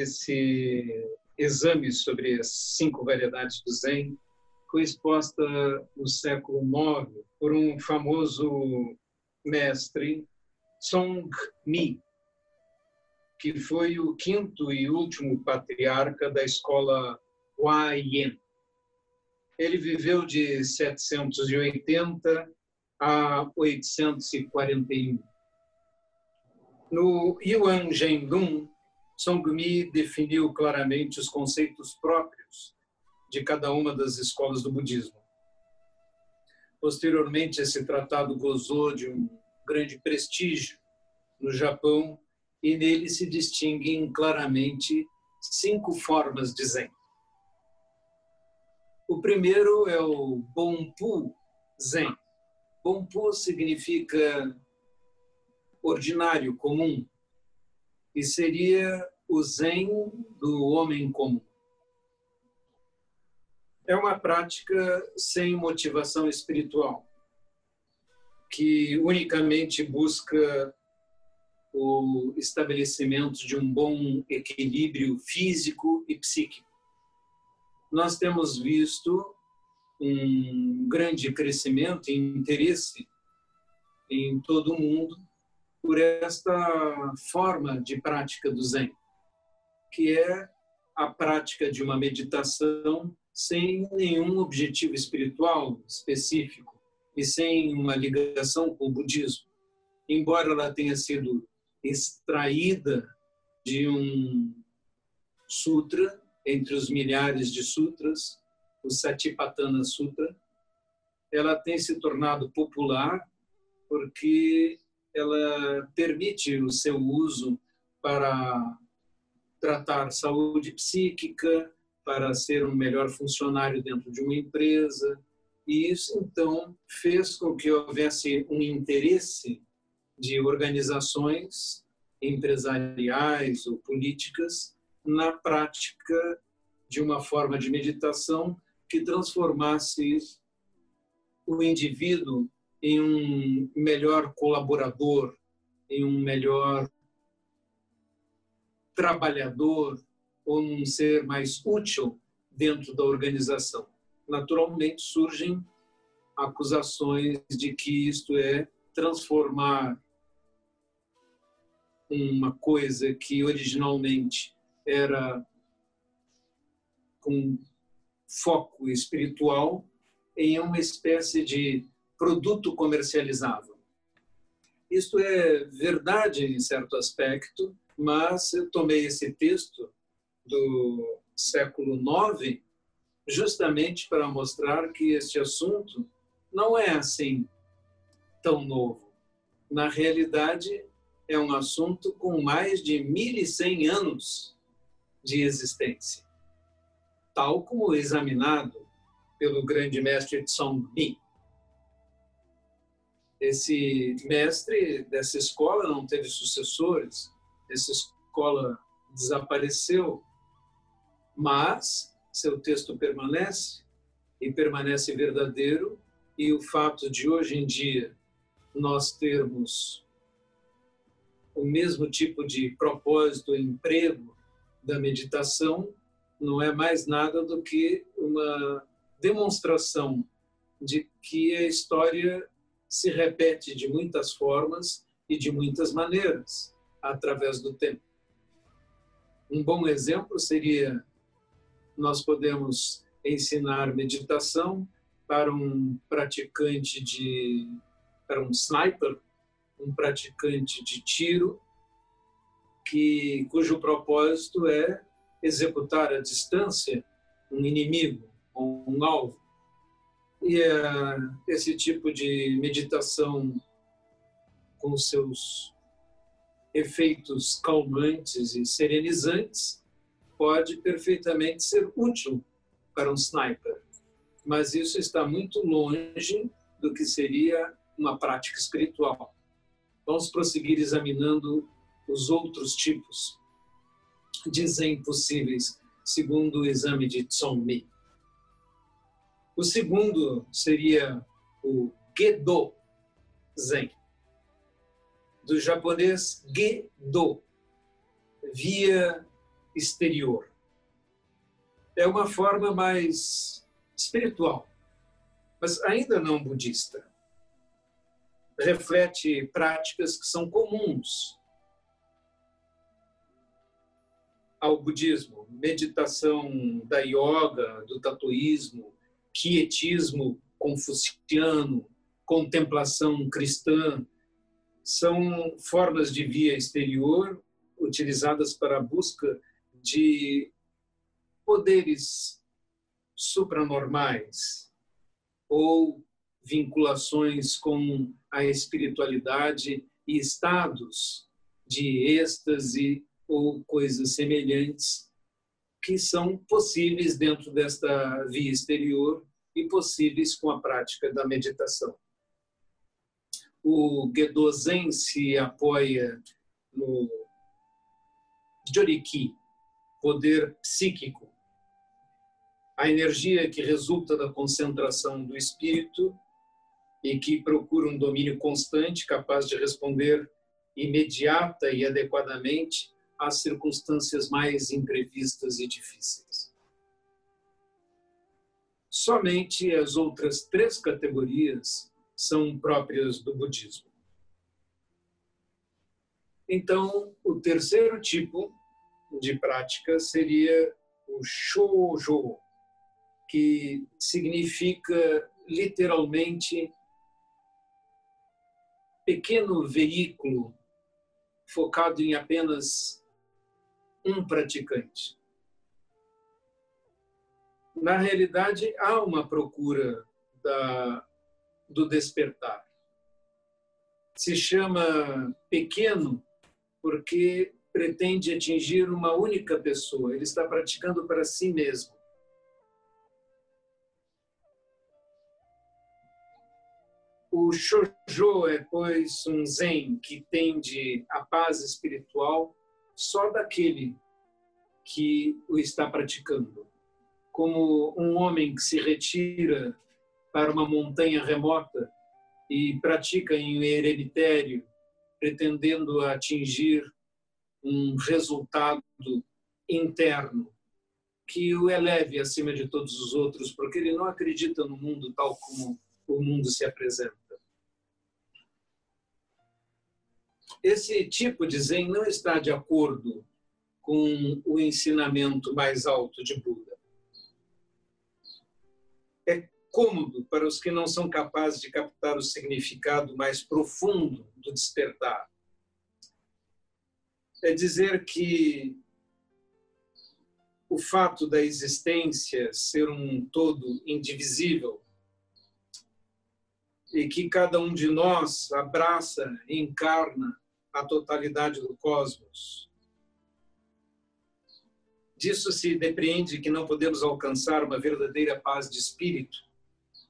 esse exame sobre as cinco variedades do Zen foi exposta no século IX por um famoso mestre, Song Mi, que foi o quinto e último patriarca da escola Huayan. Ele viveu de 780 a 841. No Yuan Zhendong, Songmi definiu claramente os conceitos próprios de cada uma das escolas do budismo. Posteriormente, esse tratado gozou de um grande prestígio no Japão e nele se distinguem claramente cinco formas de Zen. O primeiro é o Bonpu Zen. Bonpu significa ordinário, comum, e seria o Zen do homem comum. É uma prática sem motivação espiritual, que unicamente busca o estabelecimento de um bom equilíbrio físico e psíquico. Nós temos visto um grande crescimento e interesse em todo o mundo por esta forma de prática do Zen, que é a prática de uma meditação sem nenhum objetivo espiritual específico e sem uma ligação com o budismo. Embora ela tenha sido extraída de um sutra, entre os milhares de sutras, o Satipatthana Sutra, ela tem se tornado popular porque ela permite o seu uso para tratar saúde psíquica, para ser um melhor funcionário dentro de uma empresa. E isso, então, fez com que houvesse um interesse de organizações empresariais ou políticas na prática de uma forma de meditação que transformasse o indivíduo em um melhor colaborador, em um melhor trabalhador ou um ser mais útil dentro da organização. Naturalmente surgem acusações de que isto é transformar uma coisa que originalmente era com foco espiritual em uma espécie de produto comercializável. Isto é verdade em certo aspecto, mas eu tomei esse texto do século IX justamente para mostrar que este assunto não é assim tão novo. Na realidade, é um assunto com mais de 1.100 anos de existência, tal como examinado pelo grande mestre Tsong Mi esse mestre dessa escola não teve sucessores, essa escola desapareceu, mas seu texto permanece e permanece verdadeiro e o fato de hoje em dia nós termos o mesmo tipo de propósito emprego da meditação não é mais nada do que uma demonstração de que a história se repete de muitas formas e de muitas maneiras através do tempo. Um bom exemplo seria nós podemos ensinar meditação para um praticante de para um sniper, um praticante de tiro que cujo propósito é executar à distância um inimigo ou um alvo. E é, esse tipo de meditação com seus efeitos calmantes e serenizantes pode perfeitamente ser útil para um sniper. Mas isso está muito longe do que seria uma prática espiritual. Vamos prosseguir examinando os outros tipos de Zen possíveis, segundo o exame de Tsongmi. O segundo seria o Gedo Zen, do japonês Gedo, via exterior. É uma forma mais espiritual, mas ainda não budista. Reflete práticas que são comuns ao budismo, meditação da yoga, do tatuísmo, quietismo confuciano, contemplação cristã, são formas de via exterior utilizadas para a busca de poderes supranormais ou vinculações com a espiritualidade e estados de êxtase ou coisas semelhantes que são possíveis dentro desta via exterior e possíveis com a prática da meditação. O Gedo Zen se apoia no Joriki, poder psíquico, a energia que resulta da concentração do espírito e que procura um domínio constante capaz de responder imediata e adequadamente às circunstâncias mais imprevistas e difíceis. Somente as outras três categorias são próprias do budismo. Então, o terceiro tipo de prática seria o shoujo, que significa literalmente pequeno veículo focado em apenas um praticante. Na realidade, há uma procura da, do despertar. Se chama pequeno porque pretende atingir uma única pessoa, ele está praticando para si mesmo. O shoujo é, pois, um zen que tende à paz espiritual só daquele que o está praticando. Como um homem que se retira para uma montanha remota e pratica em eremitério, pretendendo atingir um resultado interno que o eleve acima de todos os outros, porque ele não acredita no mundo tal como o mundo se apresenta. Esse tipo de Zen não está de acordo com o ensinamento mais alto de Buda. É cômodo para os que não são capazes de captar o significado mais profundo do despertar. É dizer que o fato da existência ser um todo indivisível e que cada um de nós abraça encarna a totalidade do cosmos. Disso se depreende que não podemos alcançar uma verdadeira paz de espírito,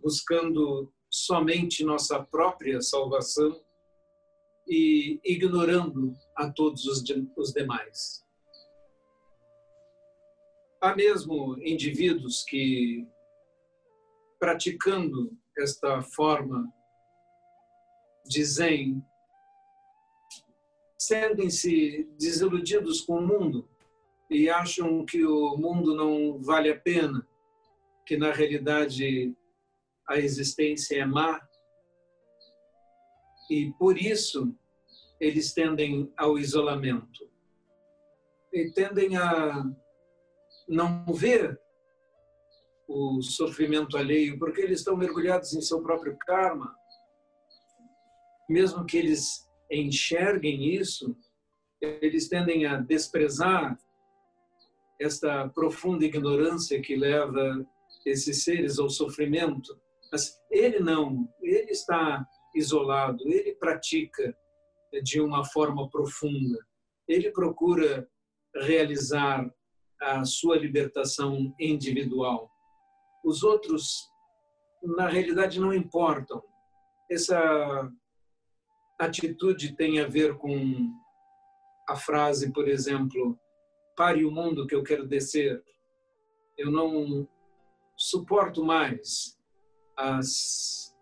buscando somente nossa própria salvação e ignorando a todos os, os demais. Há mesmo indivíduos que, praticando esta forma de Zen, sentem-se desiludidos com o mundo e acham que o mundo não vale a pena, que na realidade a existência é má. E por isso eles tendem ao isolamento. E tendem a não ver o sofrimento alheio, porque eles estão mergulhados em seu próprio karma. Mesmo que eles enxerguem isso, eles tendem a desprezar esta profunda ignorância que leva esses seres ao sofrimento. Mas ele não, ele está isolado, ele pratica de uma forma profunda. Ele procura realizar a sua libertação individual. Os outros, na realidade, não importam. Essa atitude tem a ver com a frase, por exemplo, pare o mundo que eu quero descer. Eu não suporto mais as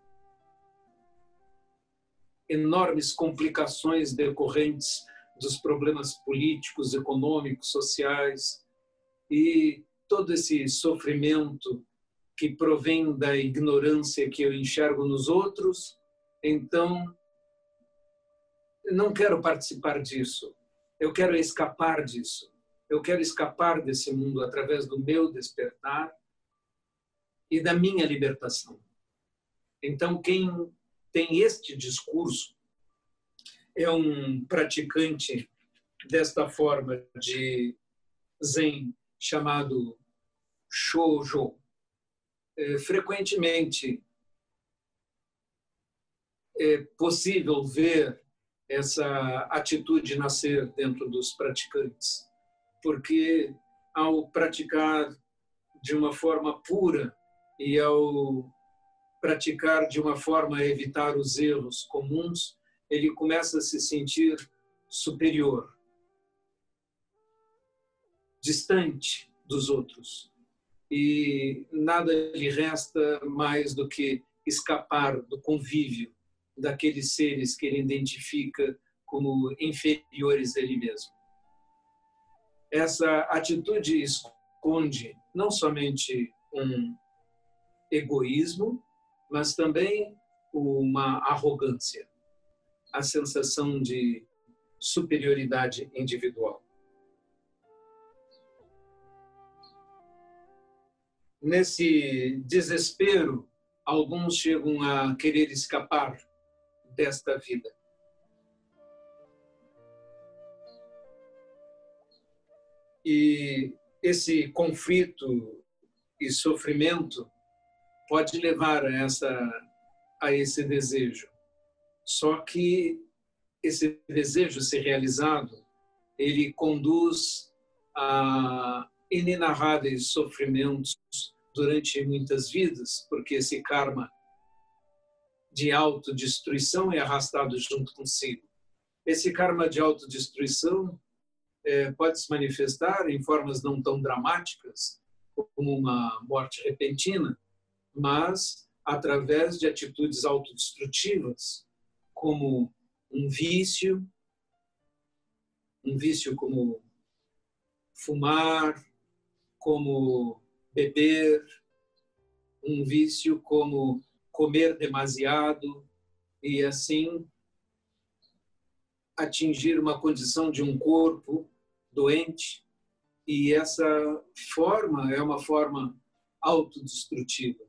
enormes complicações decorrentes dos problemas políticos, econômicos, sociais e todo esse sofrimento que provém da ignorância que eu enxergo nos outros, então não quero participar disso. Eu quero escapar disso. Eu quero escapar desse mundo através do meu despertar e da minha libertação. Então, quem tem este discurso é um praticante desta forma de Zen chamado Shoujo. É, frequentemente é possível ver essa atitude nascer dentro dos praticantes, porque ao praticar de uma forma pura e ao praticar de uma forma a evitar os erros comuns, ele começa a se sentir superior, distante dos outros. E nada lhe resta mais do que escapar do convívio daqueles seres que ele identifica como inferiores a ele mesmo. Essa atitude esconde não somente um egoísmo, mas também uma arrogância, a sensação de superioridade individual. Nesse desespero, alguns chegam a querer escapar desta vida. E esse conflito e sofrimento pode levar a, essa, a esse desejo. Só que esse desejo ser realizado, ele conduz a inenarráveis sofrimentos durante muitas vidas, porque esse karma de autodestruição é arrastado junto consigo. Esse karma de autodestruição é, pode se manifestar em formas não tão dramáticas, como uma morte repentina, mas através de atitudes autodestrutivas, como um vício, um vício como fumar, como beber, um vício como comer demasiado e assim atingir uma condição de um corpo doente. E essa forma é uma forma autodestrutiva.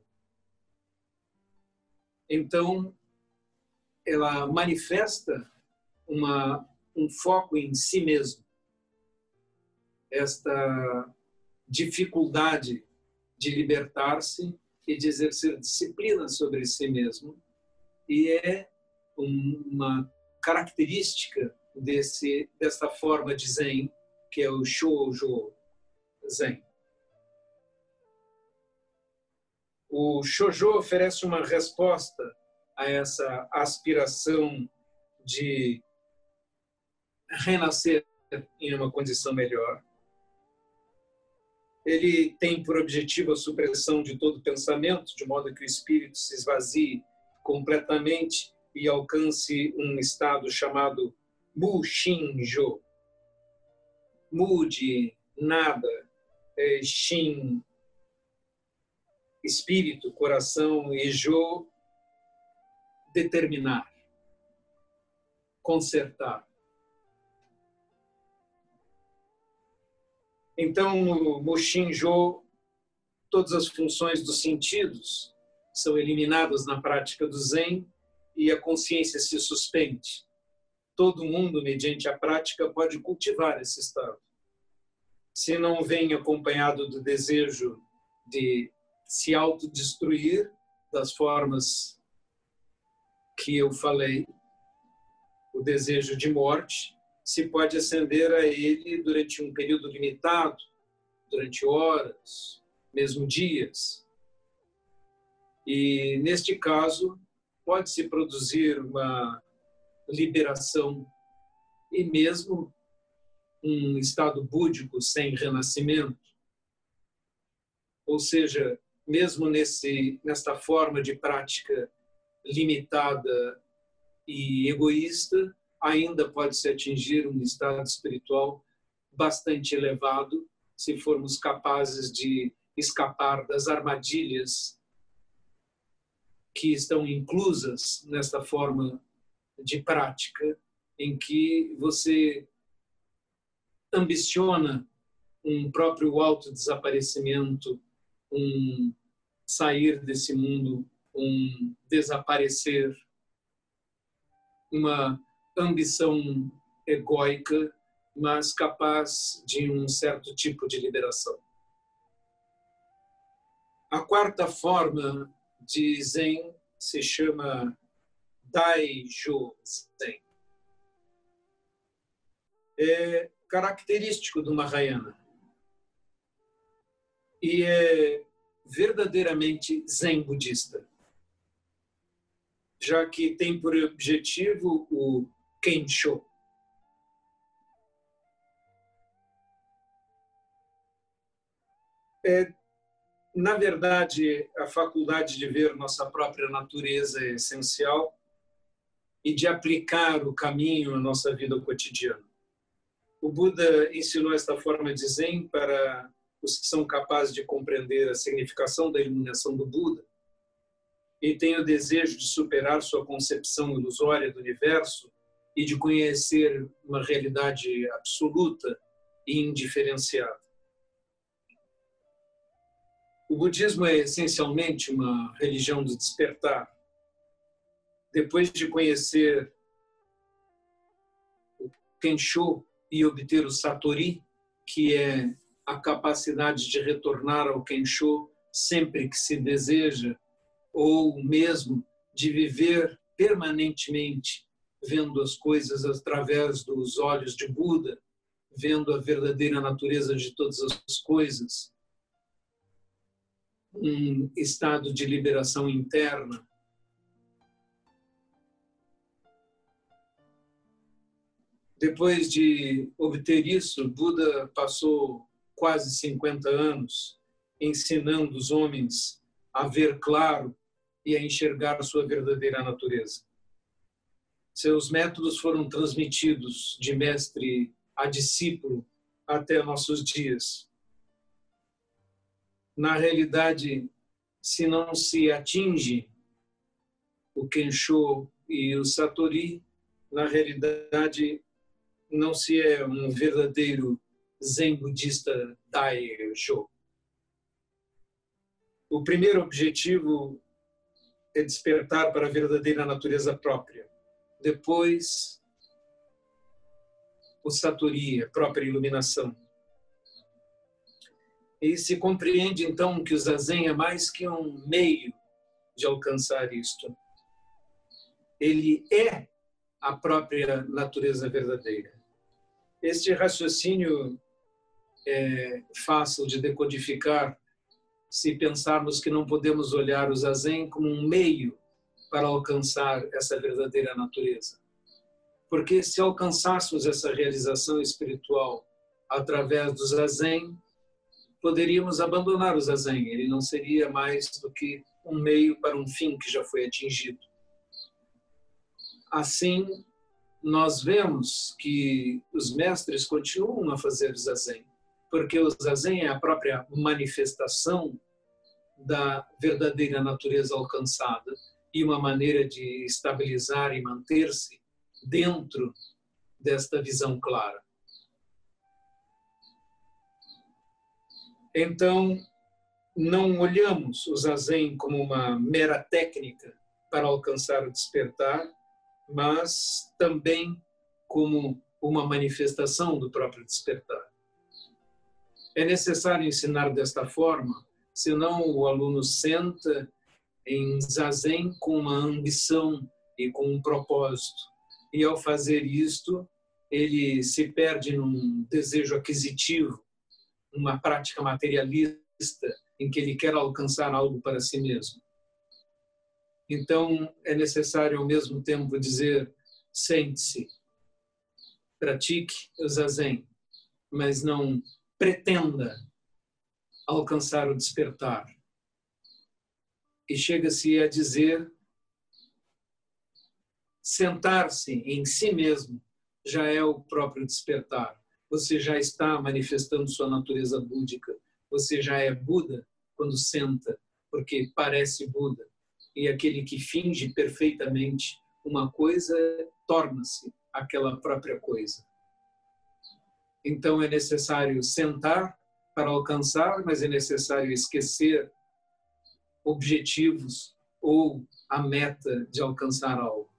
Então, ela manifesta uma, um foco em si mesmo. Esta dificuldade de libertar-se e de exercer disciplina sobre si mesmo. E é uma característica desse, dessa forma de Zen, que é o Shoujo Zen. O shoujo oferece uma resposta a essa aspiração de renascer em uma condição melhor. Ele tem por objetivo a supressão de todo pensamento, de modo que o espírito se esvazie completamente e alcance um estado chamado Mu Shinjo. Mu de nada, é, Shin espírito, coração e Jo, determinar, consertar. Então, no Mushinjo, todas as funções dos sentidos são eliminadas na prática do Zen e a consciência se suspende. Todo mundo, mediante a prática, pode cultivar esse estado. Se não vem acompanhado do desejo de se autodestruir das formas que eu falei, o desejo de morte, se pode acender a ele durante um período limitado, durante horas, mesmo dias. E, neste caso, pode-se produzir uma liberação e mesmo um estado búdico sem renascimento. Ou seja, mesmo nesse nesta forma de prática limitada e egoísta, ainda pode-se atingir um estado espiritual bastante elevado se formos capazes de escapar das armadilhas que estão inclusas nesta forma de prática, em que você ambiciona um próprio autodesaparecimento, um sair desse mundo, um desaparecer, uma ambição egóica, mas capaz de um certo tipo de liberação. A quarta forma de Zen se chama Daijo Zen. É característico do Mahayana e é verdadeiramente Zen budista, já que tem por objetivo o Kensho. É, na verdade, a faculdade de ver nossa própria natureza é essencial e de aplicar o caminho à nossa vida cotidiana. O Buda ensinou esta forma de Zen para os que são capazes de compreender a significação da iluminação do Buda e têm o desejo de superar sua concepção ilusória do universo e de conhecer uma realidade absoluta e indiferenciada. O budismo é essencialmente uma religião do despertar. Depois de conhecer o Kensho e obter o Satori, que é a capacidade de retornar ao Kensho sempre que se deseja, ou mesmo de viver permanentemente vendo as coisas através dos olhos de Buda, vendo a verdadeira natureza de todas as coisas, um estado de liberação interna. Depois de obter isso, Buda passou quase 50 anos ensinando os homens a ver claro e a enxergar a sua verdadeira natureza. Seus métodos foram transmitidos de mestre a discípulo até nossos dias. Na realidade, se não se atinge o Kensho e o Satori, na realidade não se é um verdadeiro Zen budista Daijo. O primeiro objetivo é despertar para a verdadeira natureza própria. Depois, o Satori, a própria iluminação. E se compreende então que o Zazen é mais que um meio de alcançar isto. Ele é a própria natureza verdadeira. Este raciocínio é, fácil de decodificar se pensarmos que não podemos olhar o zazen como um meio para alcançar essa verdadeira natureza. Porque se alcançássemos essa realização espiritual através do zazen, poderíamos abandonar o zazen, ele não seria mais do que um meio para um fim que já foi atingido. Assim, nós vemos que os mestres continuam a fazer zazen porque o zazen é a própria manifestação da verdadeira natureza alcançada e uma maneira de estabilizar e manter-se dentro desta visão clara. Então, não olhamos o zazen como uma mera técnica para alcançar o despertar, mas também como uma manifestação do próprio despertar. É necessário ensinar desta forma, senão o aluno senta em zazen com uma ambição e com um propósito. E ao fazer isto, ele se perde num desejo aquisitivo, numa prática materialista em que ele quer alcançar algo para si mesmo. Então, é necessário ao mesmo tempo dizer: sente-se, pratique o zazen, mas não pretenda alcançar o despertar. E chega-se a dizer sentar-se em si mesmo já é o próprio despertar. Você já está manifestando sua natureza búdica. Você já é Buda quando senta, porque parece Buda. E aquele que finge perfeitamente uma coisa torna-se aquela própria coisa. Então é necessário sentar para alcançar, mas é necessário esquecer objetivos ou a meta de alcançar algo.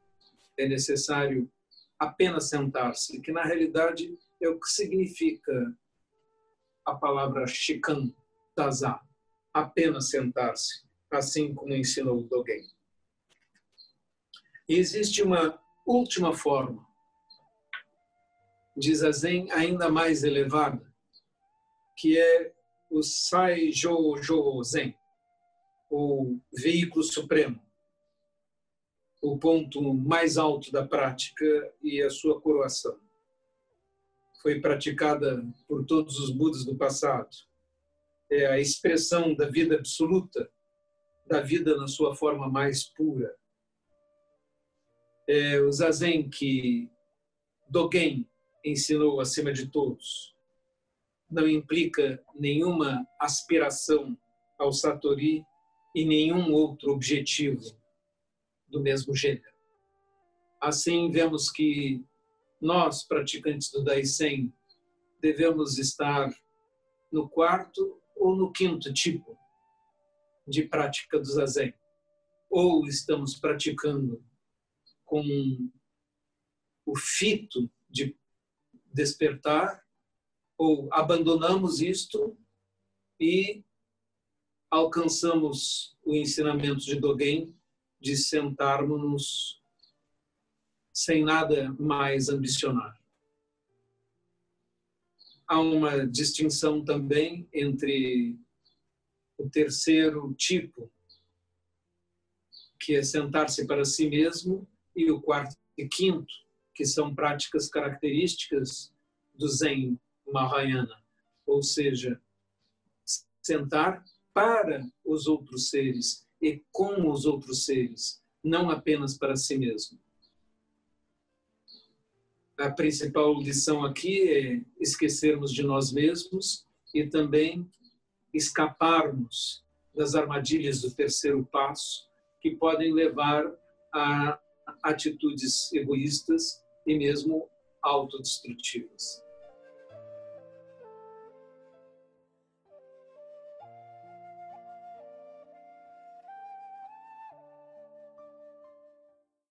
É necessário apenas sentar-se, que na realidade é o que significa a palavra shikan taza, apenas sentar-se, assim como ensinou o Dogen. E existe uma última forma de zazen ainda mais elevada, que é o Sai Jo Zen, o veículo supremo, o ponto mais alto da prática e a sua coroação. Foi praticada por todos os Budas do passado. É a expressão da vida absoluta, da vida na sua forma mais pura. É o zazen que Dogen ensinou acima de todos. Não implica nenhuma aspiração ao Satori e nenhum outro objetivo do mesmo gênero. Assim, vemos que nós, praticantes do Daisen, devemos estar no quarto ou no quinto tipo de prática do Zazen. Ou estamos praticando com o fito de despertar, ou abandonamos isto e alcançamos o ensinamento de Dogen de sentarmos sem nada mais ambicionar. Há uma distinção também entre o terceiro tipo, que é sentar-se para si mesmo, e o quarto e quinto, que são práticas características do Zen Mahayana, ou seja, sentar para os outros seres e com os outros seres, não apenas para si mesmo. A principal lição aqui é esquecermos de nós mesmos e também escaparmos das armadilhas do terceiro passo, que podem levar a atitudes egoístas e mesmo autodestrutivas.